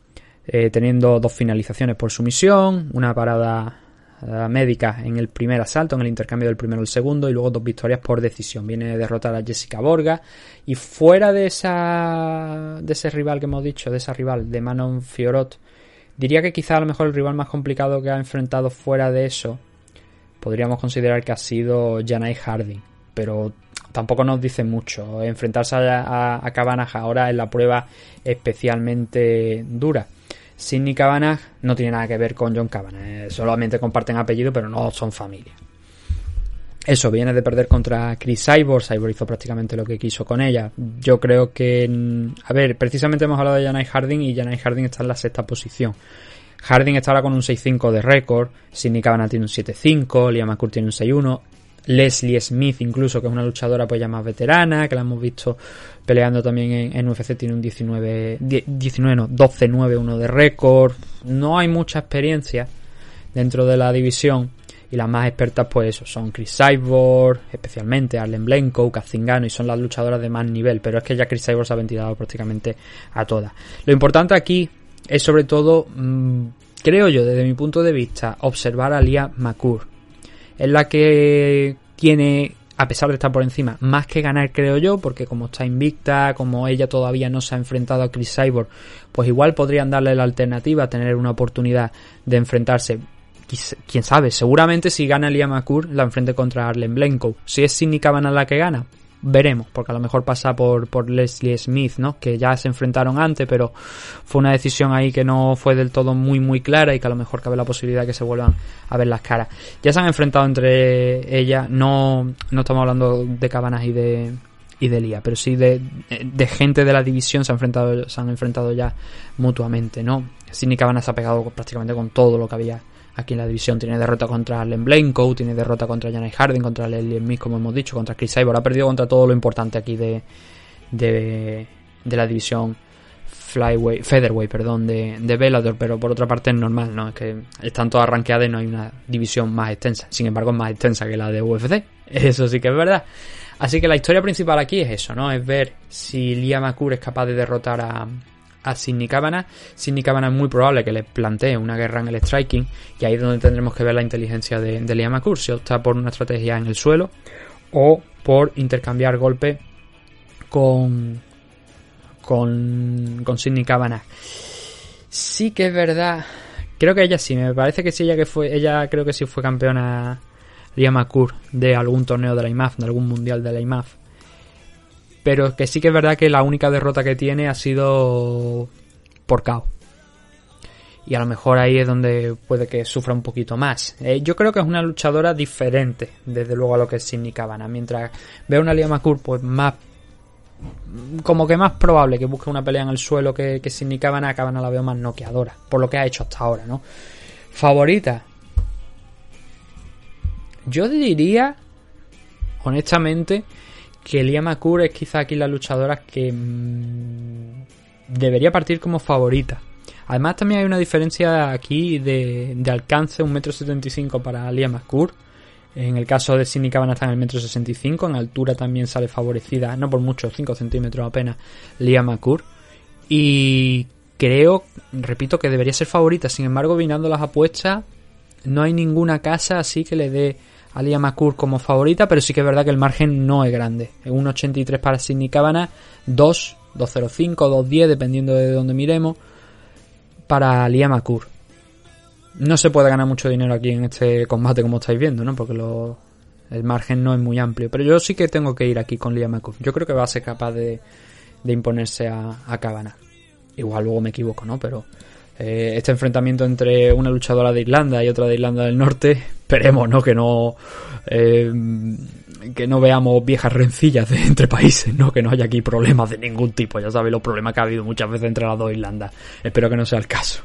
eh, teniendo dos finalizaciones por sumisión, una parada eh, médica en el primer asalto, en el intercambio del primero al segundo, y luego dos victorias por decisión. Viene a derrotar a Jessica Borga. Y fuera de esa. de ese rival que hemos dicho, de esa rival, de Manon Fiorot, diría que quizá a lo mejor el rival más complicado que ha enfrentado fuera de eso. Podríamos considerar que ha sido Janai Harding. Pero tampoco nos dice mucho. Enfrentarse a, a, a ahora es la prueba especialmente dura. Sidney Cavanagh no tiene nada que ver con John Cavanagh, eh, solamente comparten apellido, pero no son familia. Eso, viene de perder contra Chris Cyborg. Cyborg hizo prácticamente lo que quiso con ella. Yo creo que. A ver, precisamente hemos hablado de Janai Harding y Janai Harding está en la sexta posición. Harding está ahora con un 6-5 de récord. Sidney Cavanagh tiene un 7-5. Liam McCourt tiene un 6-1. Leslie Smith, incluso, que es una luchadora pues ya más veterana, que la hemos visto peleando también en, UFC, tiene un 19, 19 no, 12-9-1 de récord. No hay mucha experiencia dentro de la división. Y las más expertas, pues eso, son Chris Cyborg, especialmente Arlen Blenko, Kazingano, y son las luchadoras de más nivel. Pero es que ya Chris Cyborg se ha ventilado prácticamente a todas. Lo importante aquí es sobre todo, mm, creo yo, desde mi punto de vista, observar a Lia McCourt es la que tiene, a pesar de estar por encima, más que ganar, creo yo, porque como está invicta, como ella todavía no se ha enfrentado a Chris Cyborg, pues igual podrían darle la alternativa a tener una oportunidad de enfrentarse. Quién sabe, seguramente si gana Liam McCourt la enfrente contra Arlen Blenko. Si es Sidney Cavanagh la que gana, veremos, porque a lo mejor pasa por, por Leslie Smith, ¿no? Que ya se enfrentaron antes, pero fue una decisión ahí que no fue del todo muy muy clara y que a lo mejor cabe la posibilidad de que se vuelvan a ver las caras. Ya se han enfrentado entre ellas, no, no estamos hablando de Cabanas y de y de Lía, pero sí de, de gente de la división se han enfrentado, se han enfrentado ya mutuamente, ¿no? Sidney Cabanas se ha pegado prácticamente con todo lo que había aquí en la división. Tiene derrota contra Allen Blanco, tiene derrota contra Janai Harding, contra Leslie Smith, como hemos dicho, contra Chris Cyborg. Ha perdido contra todo lo importante aquí de, de, la división Flyway, Featherweight, perdón, de, de Bellator, pero por otra parte es normal, ¿no? Es que están todas rankeadas y no hay una división más extensa. Sin embargo, es más extensa que la de UFC. Eso sí que es verdad. Así que la historia principal aquí es eso, ¿no? Es ver si Lia McCool es capaz de derrotar a, a Sidney Cavanagh. Sidney Cavanagh es muy probable que le plantee una guerra en el striking y ahí es donde tendremos que ver la inteligencia de, de Liam McCourt, si opta por una estrategia en el suelo o por intercambiar golpes con con, con Sidney Cavanagh. Sí que es verdad, creo que ella sí, me parece que sí, ella que fue, ella creo que sí fue campeona Liam McCourt de algún torneo de la IMAF, de algún mundial de la IMAF pero que sí que es verdad que la única derrota que tiene ha sido por KO. Y a lo mejor ahí es donde puede que sufra un poquito más. Eh, yo creo que es una luchadora diferente, desde luego, a lo que es Sidney. Mientras veo una Liam McCourt, pues más. Como que más probable que busque una pelea en el suelo que, que Sidney Cabana. Cabana la veo más noqueadora, por lo que ha hecho hasta ahora, ¿no? Favorita. Yo diría, honestamente, que Lia McCourt es quizá aquí la luchadora que mm, debería partir como favorita. Además también hay una diferencia aquí de, de alcance, 1,75m para Lia McCourt. En el caso de Sidney Cabana está en el 1,65m, en altura también sale favorecida, no por mucho, 5 centímetros apenas, Lia McCourt. Y creo, repito, que debería ser favorita. Sin embargo, vinando las apuestas, no hay ninguna casa así que le dé a Liam como favorita, pero sí que es verdad que el margen no es grande. Es 1.83 para Sidney Cabana, 2, 2.05, 2.10, dependiendo de dónde miremos, para Liam McCool. No se puede ganar mucho dinero aquí en este combate, como estáis viendo, ¿no? Porque el margen no es muy amplio. Pero yo sí que tengo que ir aquí con Liam McCool. Yo creo que va a ser capaz de, de imponerse a, a Cabana. Igual luego me equivoco, ¿no? Pero eh, este enfrentamiento entre una luchadora de Irlanda y otra de Irlanda del Norte, esperemos, ¿no? Que no eh, que no veamos viejas rencillas de, entre países, ¿no? Que no haya aquí problemas de ningún tipo. Ya sabéis los problemas que ha habido muchas veces entre las dos Irlandas. Espero que no sea el caso.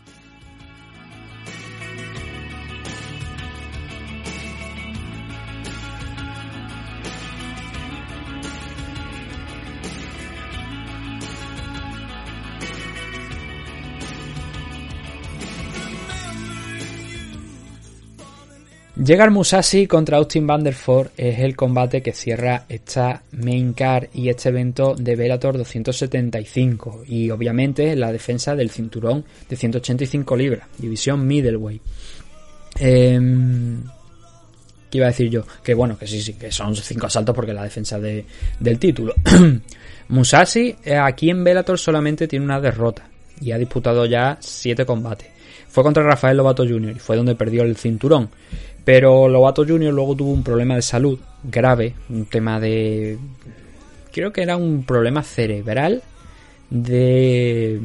Llegar Musashi contra Austin Vanderford es el combate que cierra esta main card y este evento de Bellator 275 y obviamente la defensa del cinturón de 185 libras, división middleweight. Eh, ¿Qué iba a decir yo? Que bueno, que sí, sí, que son cinco asaltos porque la defensa de, del título. Musashi eh, aquí en Bellator solamente tiene una derrota y ha disputado ya siete combates. Fue contra Rafael Lobato Jr. y fue donde perdió el cinturón. Pero Lobato Jr. luego tuvo un problema de salud grave, un tema de... Creo que era un problema cerebral de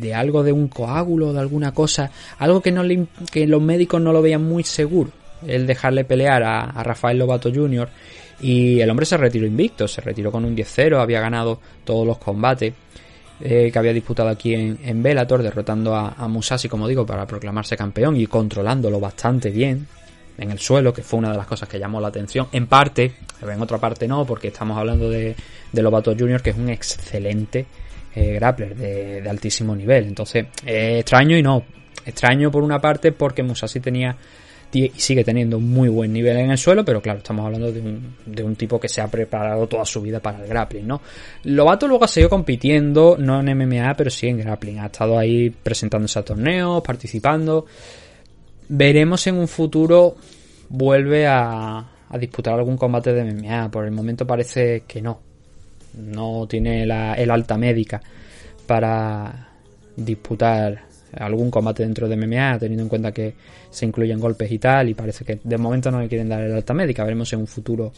de algo de un coágulo, de alguna cosa, algo que no le, que los médicos no lo veían muy seguro, el dejarle pelear a, a Rafael Lobato Jr. y el hombre se retiró invicto, se retiró con un 10-0, había ganado todos los combates eh, que había disputado aquí en, en Bellator, derrotando a, a Musashi, como digo, para proclamarse campeón y controlándolo bastante bien, en el suelo, que fue una de las cosas que llamó la atención. En parte, pero en otra parte no, porque estamos hablando de, de Lobato Jr., que es un excelente eh, grappler de, altísimo nivel. Entonces, eh, extraño y no. Extraño por una parte porque Musashi tenía y sigue teniendo muy buen nivel en el suelo, pero claro, estamos hablando de un, de un tipo que se ha preparado toda su vida para el grappling, ¿no? Lobato luego ha seguido compitiendo, no en MMA, pero sí en grappling. Ha estado ahí presentándose a torneos, participando veremos en un futuro vuelve a, a, disputar algún combate de MMA. Por el momento parece que no. No tiene la, el alta médica para disputar algún combate dentro de MMA, teniendo en cuenta que se incluyen golpes y tal, y parece que de momento no le quieren dar el alta médica. Veremos en un futuro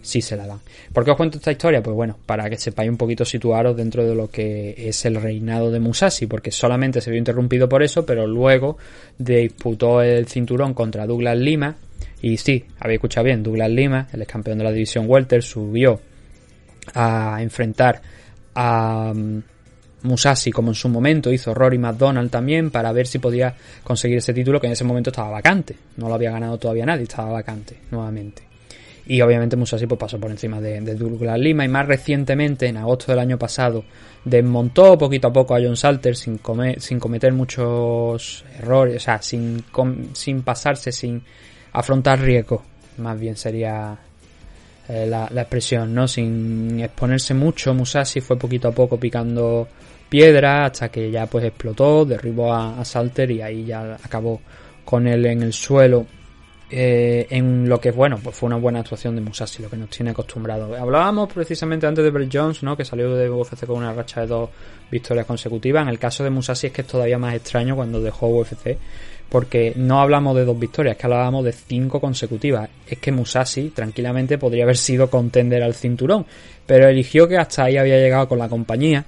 si se la dan. ¿Por qué os cuento esta historia? Pues bueno, para que sepáis un poquito situaros dentro de lo que es el reinado de Musashi, porque solamente se vio interrumpido por eso, pero luego disputó el cinturón contra Douglas Lima. Y sí, habéis escuchado bien, Douglas Lima, el ex campeón de la división Welter, subió a enfrentar a um, Musashi como en su momento hizo Rory McDonald también para ver si podía conseguir ese título que en ese momento estaba vacante. No lo había ganado todavía nadie, estaba vacante nuevamente. Y obviamente Musashi pues, pasó por encima de, de, Douglas Lima y más recientemente, en agosto del año pasado, desmontó poquito a poco a John Salter sin, cometer muchos errores, o sea, sin, sin pasarse, sin afrontar riesgo, más bien sería eh, la, la, expresión, ¿no? Sin exponerse mucho, Musashi fue poquito a poco picando piedra hasta que ya pues explotó, derribó a, a Salter y ahí ya acabó con él en el suelo eh, en lo que, bueno, pues fue una buena actuación de Musashi, lo que nos tiene acostumbrado. Hablábamos precisamente antes de Brett Jones, ¿no? Que salió de UFC con una racha de dos victorias consecutivas. En el caso de Musashi es que es todavía más extraño cuando dejó UFC, porque no hablamos de dos victorias, es que hablábamos de cinco consecutivas. Es que Musashi tranquilamente podría haber sido contender al cinturón, pero eligió que hasta ahí había llegado con la compañía.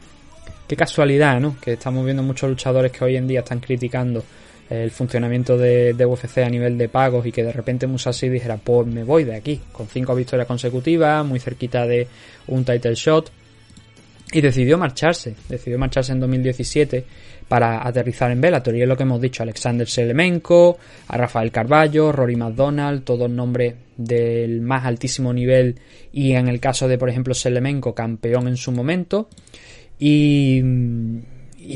Qué casualidad, ¿no? Que estamos viendo muchos luchadores que hoy en día están criticando el funcionamiento de, de, UFC a nivel de pagos y que de repente Musashi dijera pues me voy de aquí con cinco victorias consecutivas muy cerquita de un title shot y decidió marcharse decidió marcharse en 2017 para aterrizar en Bellator y es lo que hemos dicho Alexander Selemenko a Rafael Carballo Rory McDonald todos nombres del más altísimo nivel y en el caso de por ejemplo Selemenko campeón en su momento y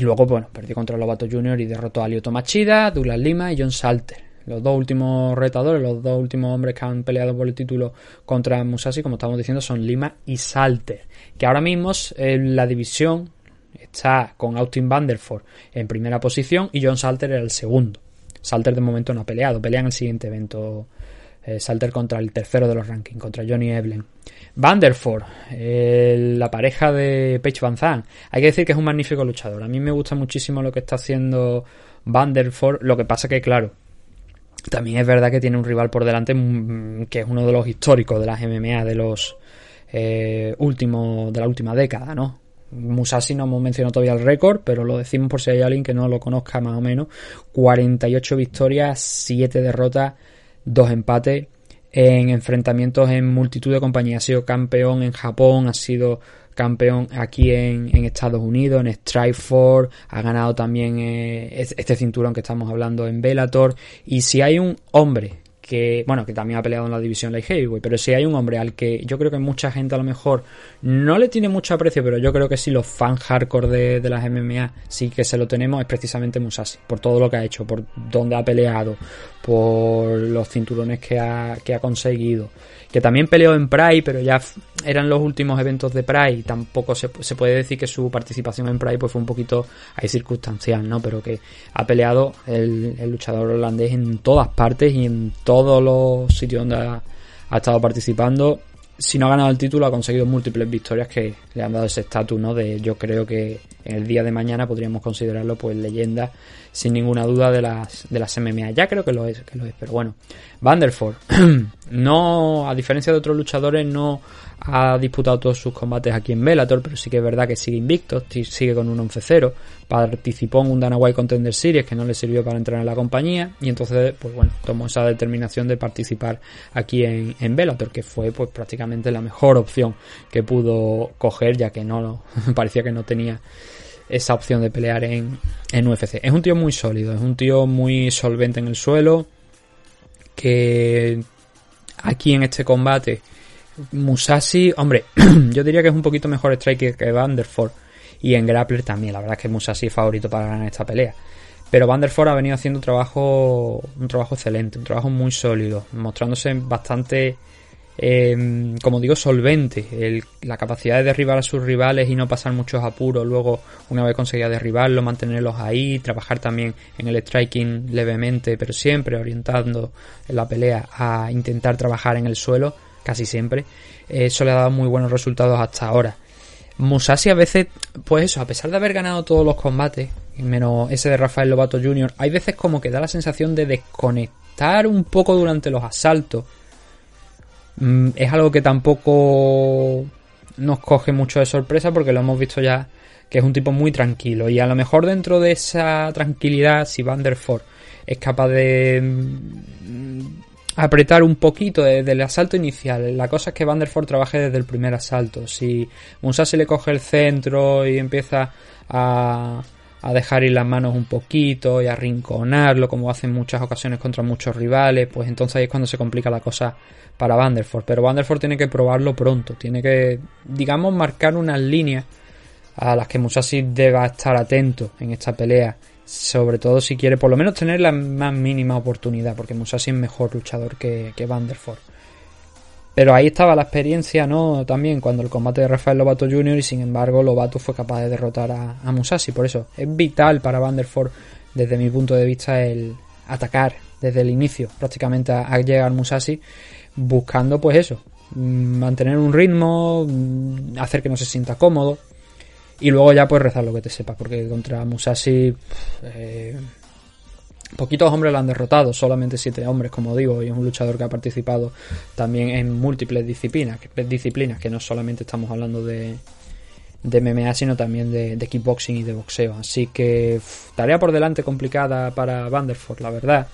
luego, bueno, perdió contra Lobato Jr. y derrotó a Lyoto Machida, Douglas Lima y John Salter. Los dos últimos retadores, los dos últimos hombres que han peleado por el título contra Musashi, como estamos diciendo, son Lima y Salter. Que ahora mismo en la división está con Austin Vanderford en primera posición y John Salter era el segundo. Salter de momento no ha peleado, pelea en el siguiente evento Eh, Salter contra el tercero de los rankings, contra Johnny Evelyn. Vanderford, eh, la pareja de Paige Van Zandt. Hay que decir que es un magnífico luchador. A mí me gusta muchísimo lo que está haciendo Vanderford. Lo que pasa que, claro, también es verdad que tiene un rival por delante mm, que es uno de los históricos de las MMA de los eh, últimos de la última década, ¿no? Musashi no hemos mencionado todavía el récord, pero lo decimos por si hay alguien que no lo conozca más o menos. 48 victorias, 7 derrotas, 2 empates en enfrentamientos en multitud de compañías. Ha sido campeón en Japón, ha sido campeón aquí en, en Estados Unidos, en Strikeforce, ha ganado también eh, este cinturón que estamos hablando en Bellator. Y si hay un hombre que, bueno, que también ha peleado en la división Light Heavyweight, pero si hay un hombre al que yo creo que mucha gente a lo mejor no le tiene mucho aprecio, pero yo creo que sí los fans hardcore de, de las MMA sí que se lo tenemos, es precisamente Musashi, por todo lo que ha hecho, por dónde ha peleado, por los cinturones que ha, que ha conseguido que también peleó en Pride, pero ya eran los últimos eventos de Pride y tampoco se, se, puede decir que su participación en Pride pues fue un poquito ahí circunstancial, ¿no? Pero que ha peleado el, luchador holandés en todas partes y en todos los sitios donde ha, estado participando si no ha ganado el título, ha conseguido múltiples victorias que le han dado ese estatus, ¿no? De yo creo que en el día de mañana podríamos considerarlo pues leyenda sin ninguna duda de las de las MMA. Ya creo que lo es, que lo es, pero bueno. Vanderford no a diferencia de otros luchadores no ha disputado todos sus combates aquí en Bellator, pero sí que es verdad que sigue invicto, sigue con un 11-0, participó en un Dana White Contender Series que no le sirvió para entrar en la compañía y entonces, pues bueno, tomó esa determinación de participar aquí en, en Bellator, que fue pues prácticamente la mejor opción que pudo coger, ya que no parecía que no tenía esa opción de pelear en, en UFC. Es un tío muy sólido, es un tío muy solvente en el suelo, que aquí en este combate Musashi, hombre, yo diría que es un poquito mejor striker que Vanderford. Y en grappler también, la verdad es que Musashi es favorito para ganar esta pelea. Pero Vanderford ha venido haciendo un trabajo, un trabajo excelente, un trabajo muy sólido, mostrándose bastante, eh, como digo, solvente. La capacidad de derribar a sus rivales y no pasar muchos apuros. Luego, una vez conseguía derribarlos, mantenerlos ahí, trabajar también en el striking levemente, pero siempre orientando la pelea a intentar trabajar en el suelo casi siempre. Eso le ha dado muy buenos resultados hasta ahora. Musashi a veces, pues eso, a pesar de haber ganado todos los combates, menos ese de Rafael Lobato Jr., hay veces como que da la sensación de desconectar un poco durante los asaltos. Mm, es algo que tampoco nos coge mucho de sorpresa porque lo hemos visto ya que es un tipo muy tranquilo y a lo mejor dentro de esa tranquilidad si Vanderford es capaz de apretar un poquito desde el asalto inicial. La cosa es que Vanderford trabaje desde el primer asalto. Si Musashi le coge el centro y empieza a, a dejar ir las manos un poquito y a rinconarlo, como hace en muchas ocasiones contra muchos rivales, pues entonces ahí es cuando se complica la cosa para Vanderford. Pero Vanderford tiene que probarlo pronto, tiene que, digamos, marcar unas líneas a las que Musashi deba estar atento en esta pelea sobre todo si quiere por lo menos tener la más mínima oportunidad, porque Musashi es mejor luchador que, que Vanderford. Pero ahí estaba la experiencia, ¿no? También cuando el combate de Rafael Lobato Jr. y sin embargo Lobato fue capaz de derrotar a, a Musashi. Por eso es vital para Vanderford, desde mi punto de vista, el atacar desde el inicio prácticamente a, a llegar Musashi buscando pues eso, mantener un ritmo, hacer que no se sienta cómodo, y luego ya puedes rezar lo que te sepa, porque contra Musashi eh, poquitos hombres lo han derrotado, solamente siete hombres, como digo, y es un luchador que ha participado también en múltiples disciplinas, disciplinas que no solamente estamos hablando de, de MMA, sino también de, de kickboxing y de boxeo. Así que tarea por delante complicada para Vanderford, la verdad.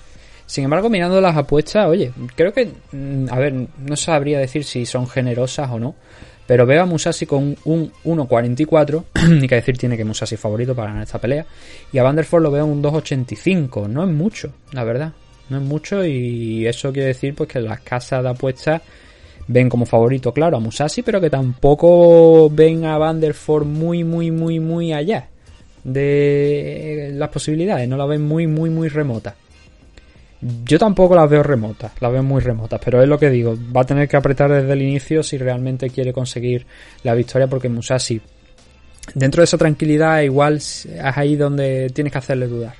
Sin embargo, mirando las apuestas, oye, creo que, mm, a ver, no sabría decir si son generosas o no, pero veo a Musashi con un 1.44, ni que decir tiene que Musashi favorito para ganar esta pelea, y a Vanderford lo veo un 2.85, no es mucho, la verdad, no es mucho y eso quiere decir pues que las casas de apuestas ven como favorito, claro, a Musashi, pero que tampoco ven a Vanderford muy, muy, muy, muy allá de las posibilidades, no la ven muy, muy, muy remota. Yo tampoco las veo remotas, las veo muy remotas, pero es lo que digo, va a tener que apretar desde el inicio si realmente quiere conseguir la victoria porque Musashi, dentro de esa tranquilidad, igual es ahí donde tienes que hacerle dudar.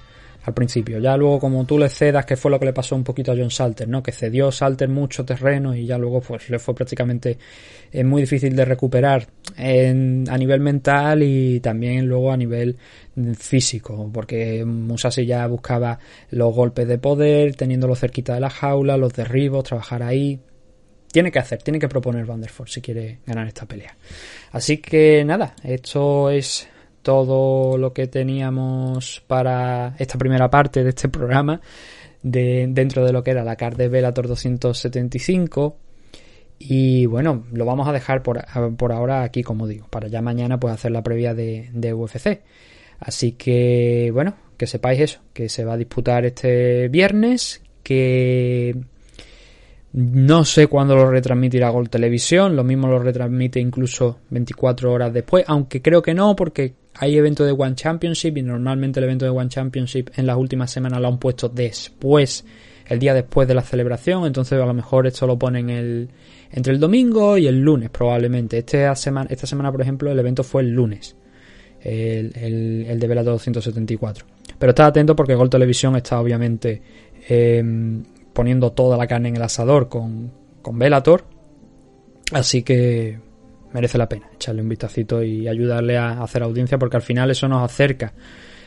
Al principio. Ya luego como tú le cedas, que fue lo que le pasó un poquito a John Salter, ¿no? Que cedió Salter mucho terreno y ya luego pues le fue prácticamente es muy difícil de recuperar en, a nivel mental y también luego a nivel físico, porque Musashi ya buscaba los golpes de poder, teniéndolo cerquita de la jaula, los derribos, trabajar ahí. Tiene que hacer, tiene que proponer Vanderford si quiere ganar esta pelea. Así que nada, esto es todo lo que teníamos para esta primera parte de este programa de, dentro de lo que era la card de Velator 275 y bueno, lo vamos a dejar por, por, ahora aquí como digo, para ya mañana pues hacer la previa de, UFC. Así que bueno, que sepáis eso, que se va a disputar este viernes, que no sé cuándo lo retransmitirá Gol Televisión, lo mismo lo retransmite incluso 24 horas después, aunque creo que no, porque hay evento de One Championship y normalmente el evento de One Championship en las últimas semanas lo han puesto después, el día después de la celebración, entonces a lo mejor esto lo ponen el, entre el domingo y el lunes probablemente. Este semana, esta semana, por ejemplo, el evento fue el lunes, el, de Vela 274. Pero está atento porque Gol Televisión está obviamente em, poniendo toda la carne en el asador con, con Velator. Así que merece la pena echarle un vistacito y ayudarle a hacer audiencia porque al final eso nos acerca,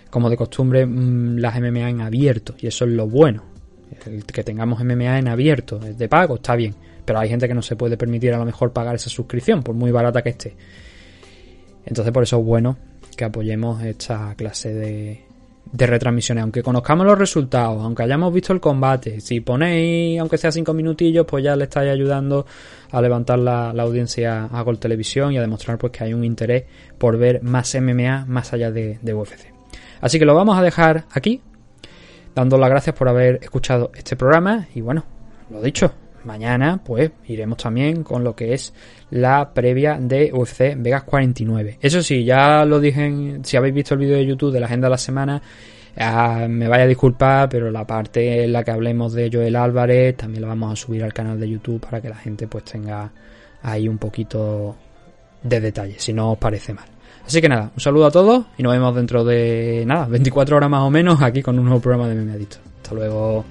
como de costumbre, mm, las MMA en abierto y eso es lo bueno. El que tengamos MMA en abierto, de pago, está bien, pero hay gente que no se puede permitir a lo mejor pagar esa suscripción, por muy barata que esté. Entonces por eso es bueno que apoyemos esta clase de, de retransmisiones, aunque conozcamos los resultados, aunque hayamos visto el combate, si ponéis, aunque sea cinco minutillos, pues ya le estáis ayudando a levantar la, audiencia a Gol Televisión y a demostrar pues que hay un interés por ver más MMA más allá de, de UFC. Así que lo vamos a dejar aquí, dando las gracias por haber escuchado este programa y bueno, lo dicho, mañana pues iremos también con lo que es la previa de UFC Vegas 49. Eso sí, ya lo dije, si habéis visto el vídeo de YouTube de la agenda de la semana, ah, me vaya a disculpar, pero la parte en la que hablemos de Joel Álvarez también la vamos a subir al canal de YouTube para que la gente pues tenga ahí un poquito de detalle, si no os parece mal. Así que nada, un saludo a todos y nos vemos dentro de nada, 24 horas más o menos aquí con un nuevo programa de Memeadito. Hasta luego.